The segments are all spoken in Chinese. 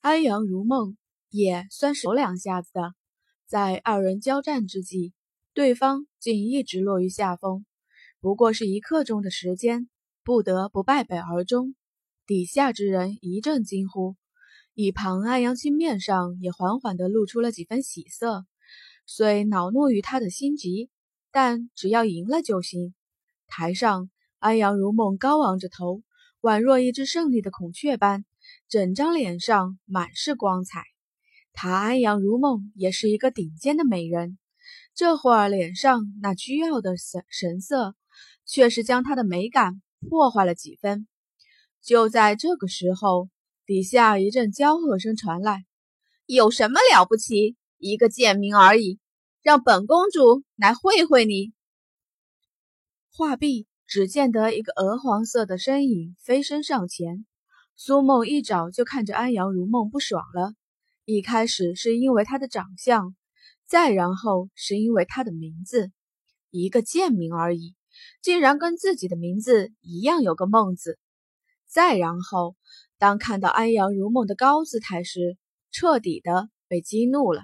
安阳如梦也算是有两下子的，在二人交战之际，对方竟一直落于下风，不过是一刻钟的时间，不得不败北而终。底下之人一阵惊呼，一旁安阳青面上也缓缓地露出了几分喜色。虽恼怒于他的心急，但只要赢了就行。台上，安阳如梦高昂着头，宛若一只胜利的孔雀般，整张脸上满是光彩。她安阳如梦也是一个顶尖的美人，这会儿脸上那倨傲的神神色，却是将她的美感破坏了几分。就在这个时候，底下一阵娇喝声传来：“有什么了不起？一个贱民而已，让本公主来会会你。”话毕，只见得一个鹅黄色的身影飞身上前。苏梦一早就看着安阳如梦不爽了，一开始是因为她的长相，再然后是因为她的名字，一个贱名而已，竟然跟自己的名字一样有个梦字。再然后，当看到安阳如梦的高姿态时，彻底的被激怒了。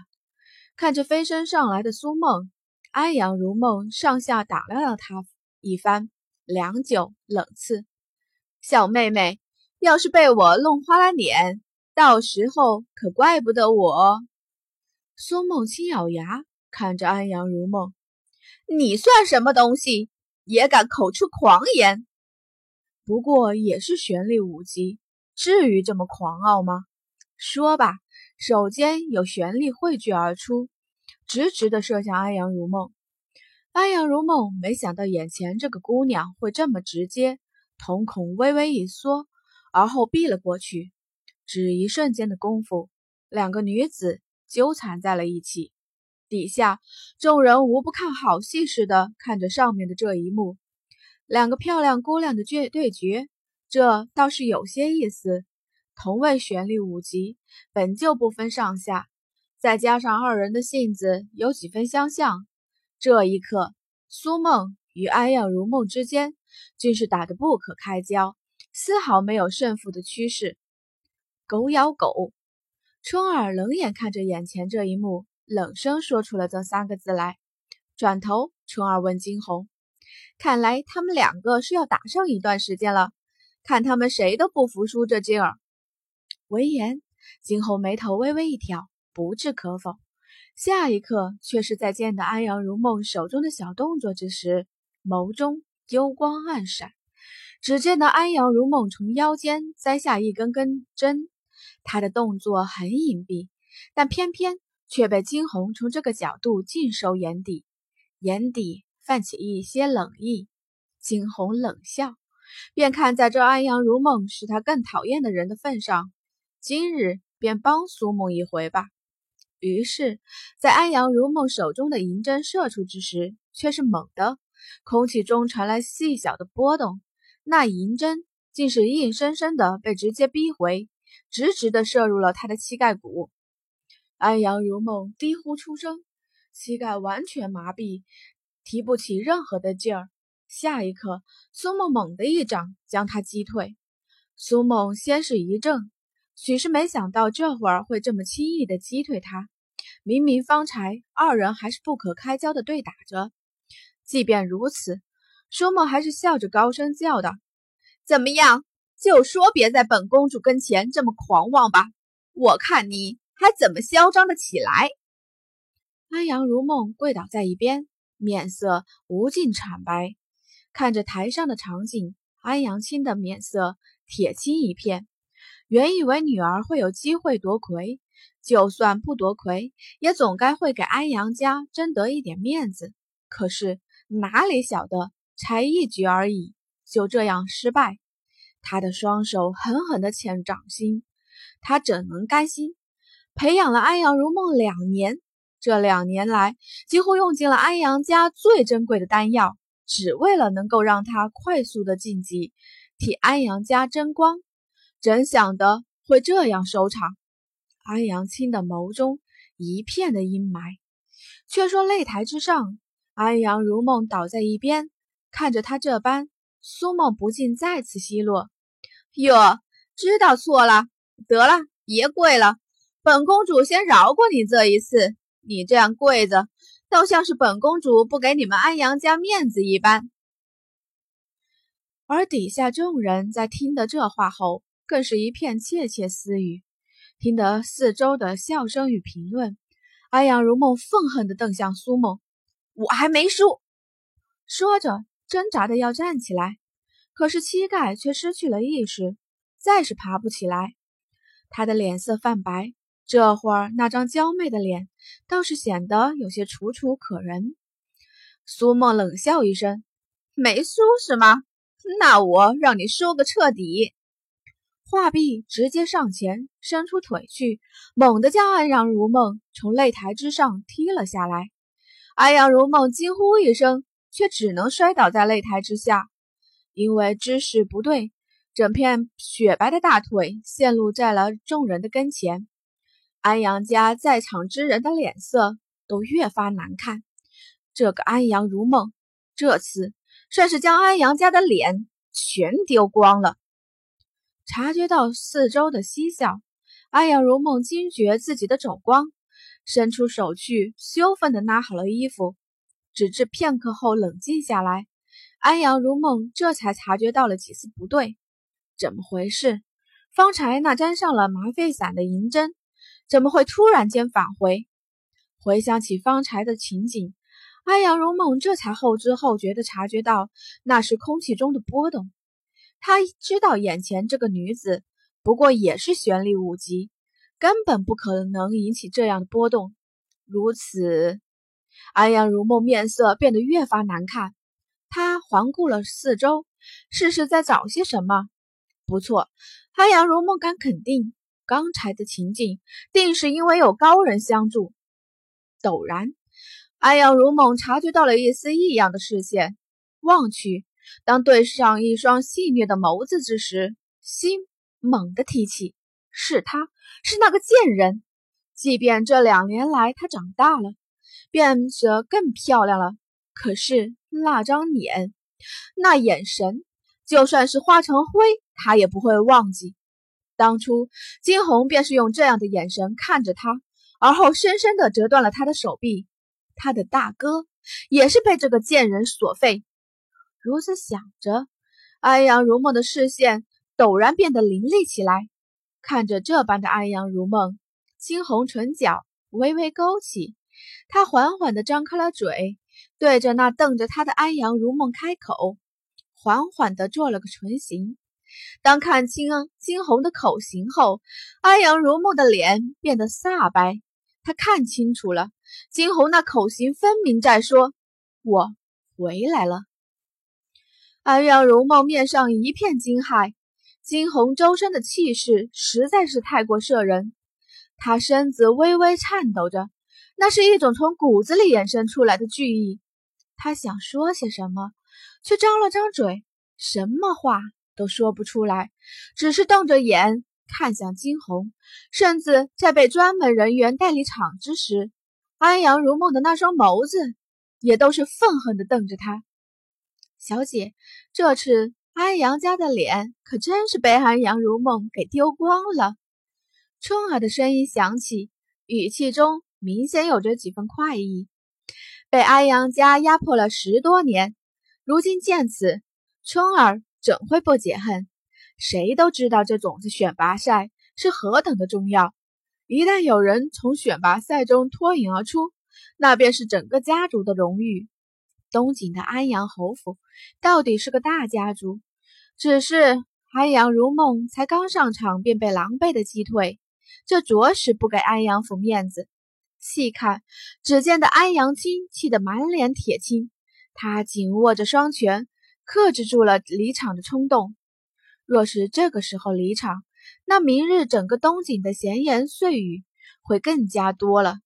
看着飞身上来的苏梦，安阳如梦上下打量了他一番，良久，冷刺：“小妹妹，要是被我弄花了脸，到时候可怪不得我。”苏梦清咬牙，看着安阳如梦：“你算什么东西，也敢口出狂言？”不过也是玄力五级，至于这么狂傲吗？说吧，手间有玄力汇聚而出，直直的射向安阳如梦。安阳如梦没想到眼前这个姑娘会这么直接，瞳孔微微一缩，而后避了过去。只一瞬间的功夫，两个女子纠缠在了一起。底下众人无不看好戏似的看着上面的这一幕。两个漂亮姑娘的决对决，这倒是有些意思。同为玄力五级，本就不分上下，再加上二人的性子有几分相像，这一刻，苏梦与安阳如梦之间竟是打得不可开交，丝毫没有胜负的趋势。狗咬狗，春儿冷眼看着眼前这一幕，冷声说出了这三个字来。转头，春儿问惊鸿。看来他们两个是要打上一段时间了，看他们谁都不服输这劲儿。闻言，惊鸿眉头微微一挑，不置可否。下一刻，却是在见到安阳如梦手中的小动作之时，眸中幽光暗闪。只见到安阳如梦从腰间摘下一根根针，她的动作很隐蔽，但偏偏却被惊鸿从这个角度尽收眼底，眼底。泛起一些冷意，惊鸿冷笑，便看在这安阳如梦是他更讨厌的人的份上，今日便帮苏梦一回吧。于是，在安阳如梦手中的银针射出之时，却是猛的，空气中传来细小的波动，那银针竟是硬生生的被直接逼回，直直的射入了他的膝盖骨。安阳如梦低呼出声，膝盖完全麻痹。提不起任何的劲儿。下一刻，苏梦猛地一掌将他击退。苏梦先是一怔，许是没想到这会儿会这么轻易的击退他。明明方才二人还是不可开交的对打着，即便如此，舒梦还是笑着高声叫道：“怎么样？就说别在本公主跟前这么狂妄吧，我看你还怎么嚣张的起来。”安阳如梦跪倒在一边。面色无尽惨白，看着台上的场景，安阳青的面色铁青一片。原以为女儿会有机会夺魁，就算不夺魁，也总该会给安阳家争得一点面子。可是哪里晓得，才一局而已，就这样失败。他的双手狠狠地牵掌心，他怎能甘心？培养了安阳如梦两年。这两年来，几乎用尽了安阳家最珍贵的丹药，只为了能够让他快速的晋级，替安阳家争光。怎想的会这样收场？安阳青的眸中一片的阴霾。却说擂台之上，安阳如梦倒在一边，看着他这般，苏梦不禁再次奚落：“哟，知道错了，得了，别跪了，本公主先饶过你这一次。你这样跪着，倒像是本公主不给你们安阳家面子一般。”而底下众人在听得这话后，更是一片窃窃私语。听得四周的笑声与评论，安阳如梦愤恨地瞪向苏梦：“我还没输！”说着，挣扎的要站起来，可是膝盖却失去了意识，再是爬不起来。他的脸色泛白，这会儿那张娇媚的脸倒是显得有些楚楚可人。苏梦冷笑一声：“没输是吗？”那我让你输个彻底！话毕，直接上前，伸出腿去，猛地将安阳如梦从擂台之上踢了下来。安阳如梦惊呼一声，却只能摔倒在擂台之下，因为姿势不对，整片雪白的大腿陷入在了众人的跟前。安阳家在场之人的脸色都越发难看。这个安阳如梦，这次。算是将安阳家的脸全丢光了。察觉到四周的嬉笑，安阳如梦惊觉自己的走光，伸出手去羞愤地拿好了衣服。直至片刻后冷静下来，安阳如梦这才察觉到了几丝不对。怎么回事？方才那沾上了麻沸散的银针，怎么会突然间返回？回想起方才的情景。安阳如梦这才后知后觉地察觉到，那是空气中的波动。他知道眼前这个女子不过也是玄力五级，根本不可能引起这样的波动。如此，安阳如梦面色变得越发难看。他环顾了四周，试试在找些什么。不错，安阳如梦敢肯定，刚才的情景定是因为有高人相助。陡然。安阳如梦察觉到了一丝异样的视线，望去，当对上一双戏谑的眸子之时，心猛地提起。是他，是那个贱人。即便这两年来他长大了，变得更漂亮了，可是那张脸，那眼神，就算是化成灰，他也不会忘记。当初金红便是用这样的眼神看着他，而后深深地折断了他的手臂。他的大哥也是被这个贱人所废。如此想着，安阳如梦的视线陡然变得凌厉起来。看着这般的安阳如梦，惊红唇角微微勾起，他缓缓地张开了嘴，对着那瞪着他的安阳如梦开口，缓缓地做了个唇形。当看清惊红的口型后，安阳如梦的脸变得煞白。他看清楚了。金红那口型分明在说：“我回来了。”安阳如梦面上一片惊骇，金红周身的气势实在是太过摄人。他身子微微颤抖着，那是一种从骨子里衍生出来的惧意。他想说些什么，却张了张嘴，什么话都说不出来，只是瞪着眼看向金红，甚至在被专门人员带离场之时。安阳如梦的那双眸子，也都是愤恨地瞪着他。小姐，这次安阳家的脸可真是被安阳如梦给丢光了。春儿的声音响起，语气中明显有着几分快意。被安阳家压迫了十多年，如今见此，春儿怎会不解恨？谁都知道这种子选拔赛是何等的重要。一旦有人从选拔赛中脱颖而出，那便是整个家族的荣誉。东景的安阳侯府到底是个大家族，只是安阳如梦才刚上场便被狼狈的击退，这着实不给安阳府面子。细看，只见得安阳青气得满脸铁青，他紧握着双拳，克制住了离场的冲动。若是这个时候离场，那明日整个东景的闲言碎语会更加多了。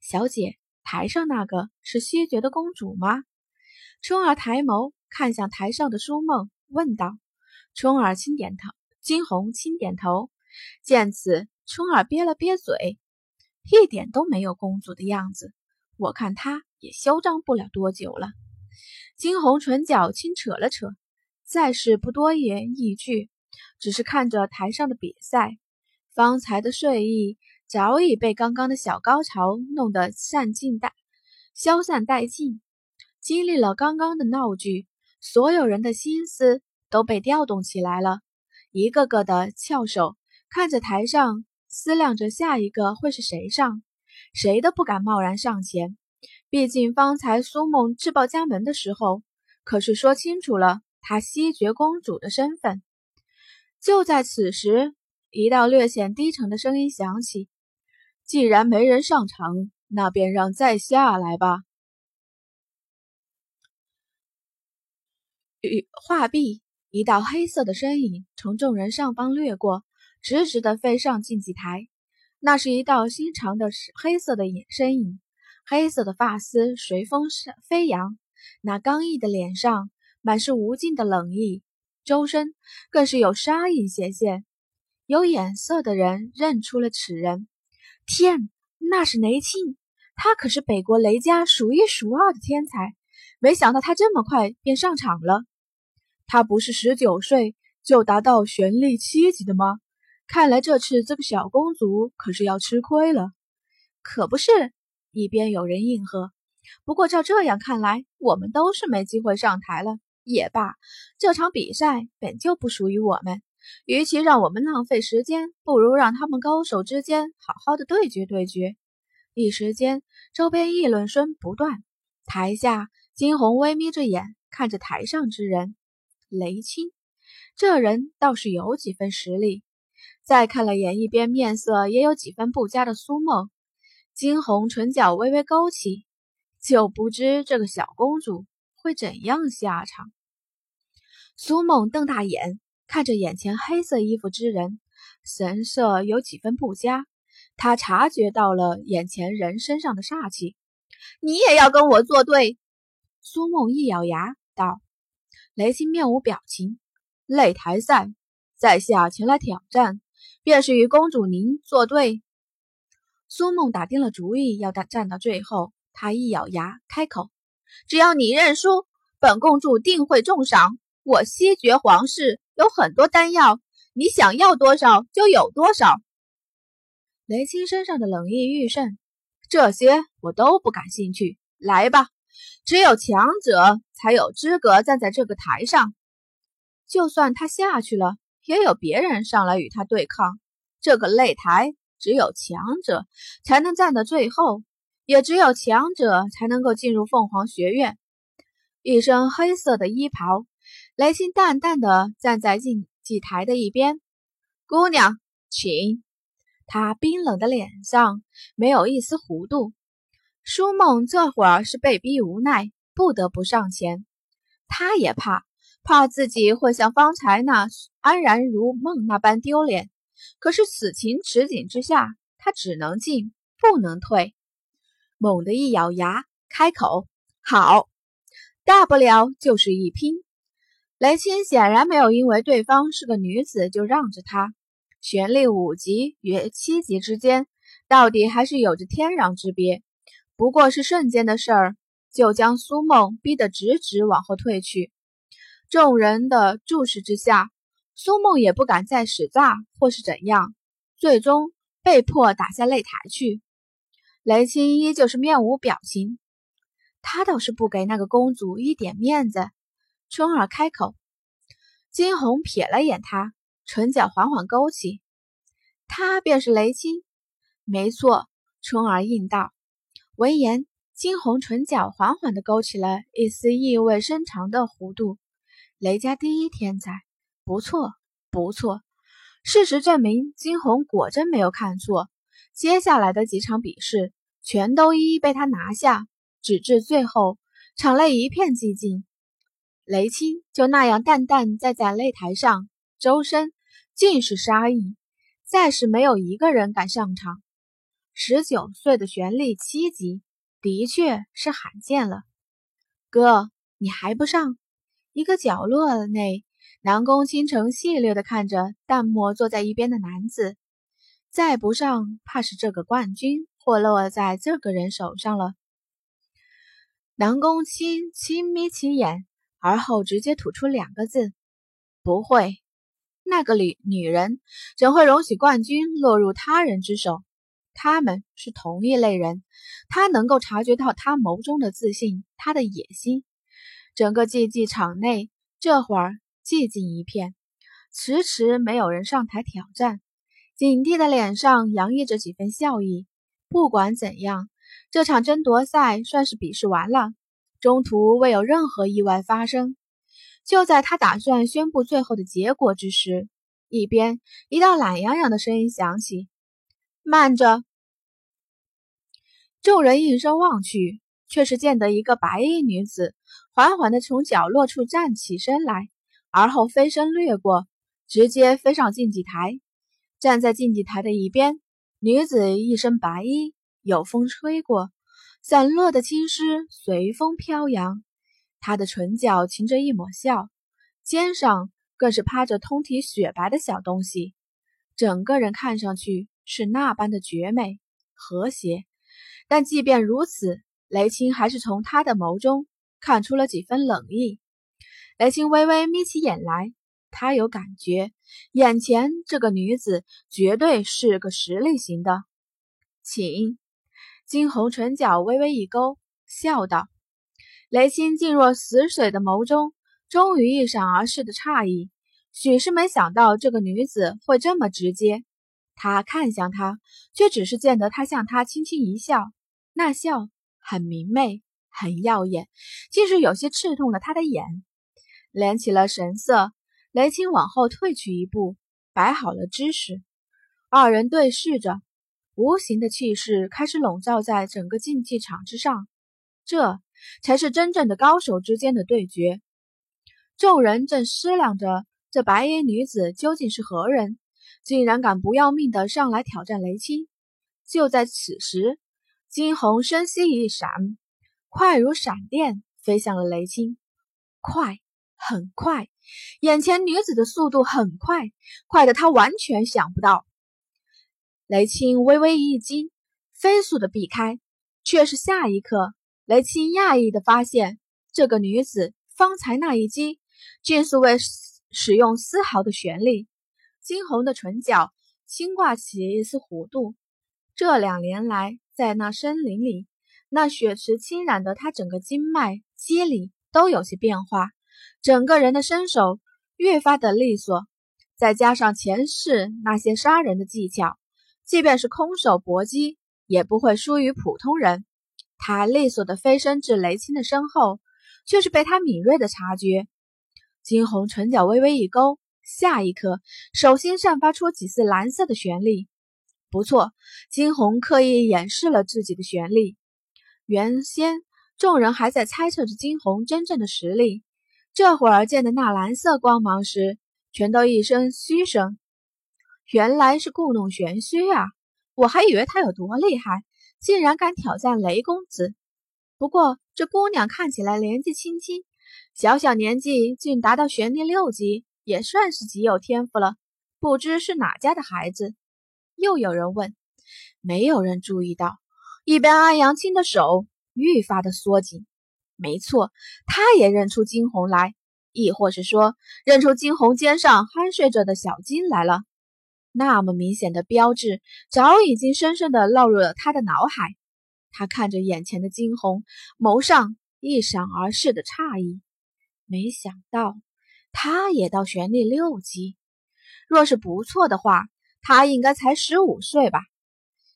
小姐，台上那个是西爵的公主吗？春儿抬眸看向台上的舒梦，问道。春儿轻点头，惊鸿轻点头。见此，春儿憋了憋嘴，一点都没有公主的样子。我看她也嚣张不了多久了。惊鸿唇角轻扯了扯，再是不多言一句。只是看着台上的比赛，方才的睡意早已被刚刚的小高潮弄得散尽殆消散殆尽。经历了刚刚的闹剧，所有人的心思都被调动起来了，一个个的翘首看着台上，思量着下一个会是谁上，谁都不敢贸然上前。毕竟方才苏梦自报家门的时候，可是说清楚了她西爵公主的身份。就在此时。一道略显低沉的声音响起：“既然没人上场，那便让在下来吧。”与画壁，一道黑色的身影从众人上方掠过，直直的飞上竞技台。那是一道新长的黑色的影身影，黑色的发丝随风飞扬，那刚毅的脸上满是无尽的冷意，周身更是有杀意显现。有眼色的人认出了此人，天，那是雷庆，他可是北国雷家数一数二的天才。没想到他这么快便上场了。他不是十九岁就达到玄力七级的吗？看来这次这个小公主可是要吃亏了。可不是，一边有人应和。不过照这样看来，我们都是没机会上台了。也罢，这场比赛本就不属于我们。与其让我们浪费时间，不如让他们高手之间好好的对决对决。一时间，周边议论声不断。台下，金红微眯着眼看着台上之人，雷青，这人倒是有几分实力。再看了眼一边面色也有几分不佳的苏梦，金红唇角微微勾起，就不知这个小公主会怎样下场。苏梦瞪大眼。看着眼前黑色衣服之人，神色有几分不佳。他察觉到了眼前人身上的煞气。你也要跟我作对？苏梦一咬牙道。雷青面无表情。擂台赛，在下前来挑战，便是与公主您作对。苏梦打定了主意要战到最后。他一咬牙开口：“只要你认输，本公主定会重赏。我西爵皇室。”有很多丹药，你想要多少就有多少。雷青身上的冷意愈甚，这些我都不感兴趣。来吧，只有强者才有资格站在这个台上。就算他下去了，也有别人上来与他对抗。这个擂台只有强者才能站到最后，也只有强者才能够进入凤凰学院。一身黑色的衣袍。雷青淡淡的站在竞技台的一边，姑娘，请。他冰冷的脸上没有一丝弧度。舒梦这会儿是被逼无奈，不得不上前。他也怕，怕自己会像方才那安然如梦那般丢脸。可是此情此景之下，他只能进，不能退。猛地一咬牙，开口：“好，大不了就是一拼。”雷青显然没有因为对方是个女子就让着她。玄力五级与七级之间，到底还是有着天壤之别。不过是瞬间的事儿，就将苏梦逼得直直往后退去。众人的注视之下，苏梦也不敢再使诈或是怎样，最终被迫打下擂台去。雷青依旧是面无表情，他倒是不给那个公主一点面子。春儿开口，金红瞥了眼他，唇角缓缓勾起。他便是雷青，没错。春儿应道。闻言，金红唇角缓缓地勾起了一丝意味深长的弧度。雷家第一天才，不错，不错。事实证明，金红果真没有看错。接下来的几场比试，全都一一被他拿下，直至最后，场内一片寂静。雷青就那样淡淡站在擂台上，周身尽是杀意，再是没有一个人敢上场。十九岁的玄力七级，的确是罕见了。哥，你还不上？一个角落内，南宫倾城戏谑地看着淡漠坐在一边的男子。再不上，怕是这个冠军或落在这个人手上了。南宫轻轻眯起眼。而后直接吐出两个字：“不会。”那个女女人怎会容许冠军落入他人之手？他们是同一类人，他能够察觉到他眸中的自信，他的野心。整个竞技场内这会儿寂静一片，迟迟没有人上台挑战。景帝的脸上洋溢着几分笑意。不管怎样，这场争夺赛算是比试完了，中途未有任何意外发生。就在他打算宣布最后的结果之时，一边一道懒洋洋的声音响起：“慢着！”众人应声望去，却是见得一个白衣女子缓缓地从角落处站起身来，而后飞身掠过，直接飞上竞技台。站在竞技台的一边，女子一身白衣，有风吹过，散落的青丝随风飘扬。她的唇角噙着一抹笑，肩上更是趴着通体雪白的小东西，整个人看上去是那般的绝美和谐。但即便如此，雷青还是从他的眸中看出了几分冷意。雷青微微眯起眼来，他有感觉，眼前这个女子绝对是个实力型的。请，金红唇角微微一勾，笑道：“雷青静若死水的眸中，终于一闪而逝的诧异，许是没想到这个女子会这么直接。他看向她，却只是见得她向他轻轻一笑。”那笑很明媚，很耀眼，竟是有些刺痛了他的眼。敛起了神色，雷青往后退去一步，摆好了姿势。二人对视着，无形的气势开始笼罩在整个竞技场之上。这才是真正的高手之间的对决。众人正思量着，这白衣女子究竟是何人，竟然敢不要命的上来挑战雷青。就在此时。金红身息一闪，快如闪电飞向了雷青。快，很快，眼前女子的速度很快，快的他完全想不到。雷青微微一惊，飞速的避开，却是下一刻，雷青讶异的发现，这个女子方才那一击，竟是未使用丝毫的旋力。惊红的唇角轻挂起一丝弧度，这两年来。在那森林里，那血池侵染的他整个经脉、肌理都有些变化，整个人的身手越发的利索，再加上前世那些杀人的技巧，即便是空手搏击也不会输于普通人。他利索的飞身至雷青的身后，却是被他敏锐的察觉。金红唇角微微一勾，下一刻手心散发出几丝蓝色的玄力。不错，金红刻意掩饰了自己的玄力。原先众人还在猜测着金红真正的实力，这会儿见的那蓝色光芒时，全都一声嘘声。原来是故弄玄虚啊！我还以为他有多厉害，竟然敢挑战雷公子。不过这姑娘看起来年纪轻轻，小小年纪竟达到玄力六级，也算是极有天赋了。不知是哪家的孩子？又有人问，没有人注意到，一边安阳青的手愈发的缩紧。没错，他也认出金红来，亦或是说，认出金红肩上酣睡着的小金来了。那么明显的标志，早已经深深的烙入了他的脑海。他看着眼前的金红，眸上一闪而逝的诧异。没想到，他也到玄力六级，若是不错的话。他应该才十五岁吧？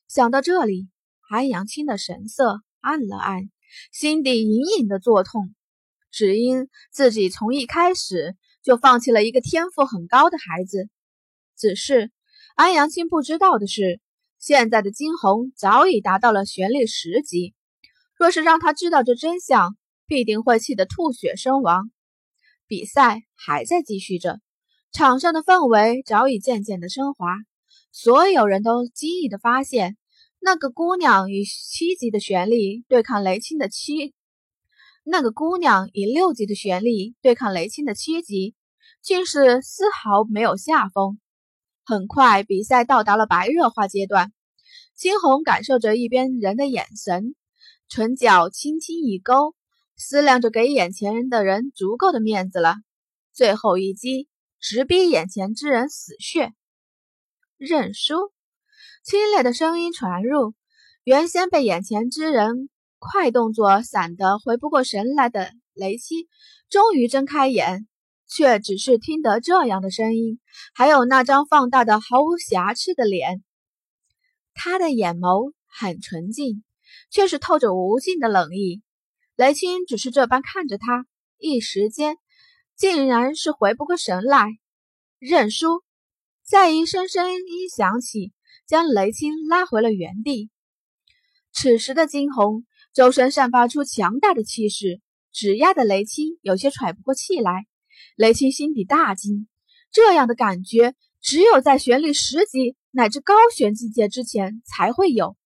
想到这里，安阳青的神色暗了暗，心底隐隐的作痛，只因自己从一开始就放弃了一个天赋很高的孩子。只是安阳青不知道的是，现在的金红早已达到了玄力十级，若是让他知道这真相，必定会气得吐血身亡。比赛还在继续着，场上的氛围早已渐渐的升华。所有人都惊异的发现，那个姑娘以七级的玄力对抗雷青的七，那个姑娘以六级的玄力对抗雷青的七级，竟是丝毫没有下风。很快，比赛到达了白热化阶段。青红感受着一边人的眼神，唇角轻轻一勾，思量着给眼前人的人足够的面子了。最后一击，直逼眼前之人死穴。认输。清冽的声音传入，原先被眼前之人快动作闪得回不过神来的雷七，终于睁开眼，却只是听得这样的声音，还有那张放大的毫无瑕疵的脸。他的眼眸很纯净，却是透着无尽的冷意。雷青只是这般看着他，一时间竟然是回不过神来。认输。再一声声音响起。将雷青拉回了原地。此时的惊鸿周身散发出强大的气势，只压的雷青有些喘不过气来。雷青心底大惊，这样的感觉只有在玄力十级乃至高玄境界之前才会有。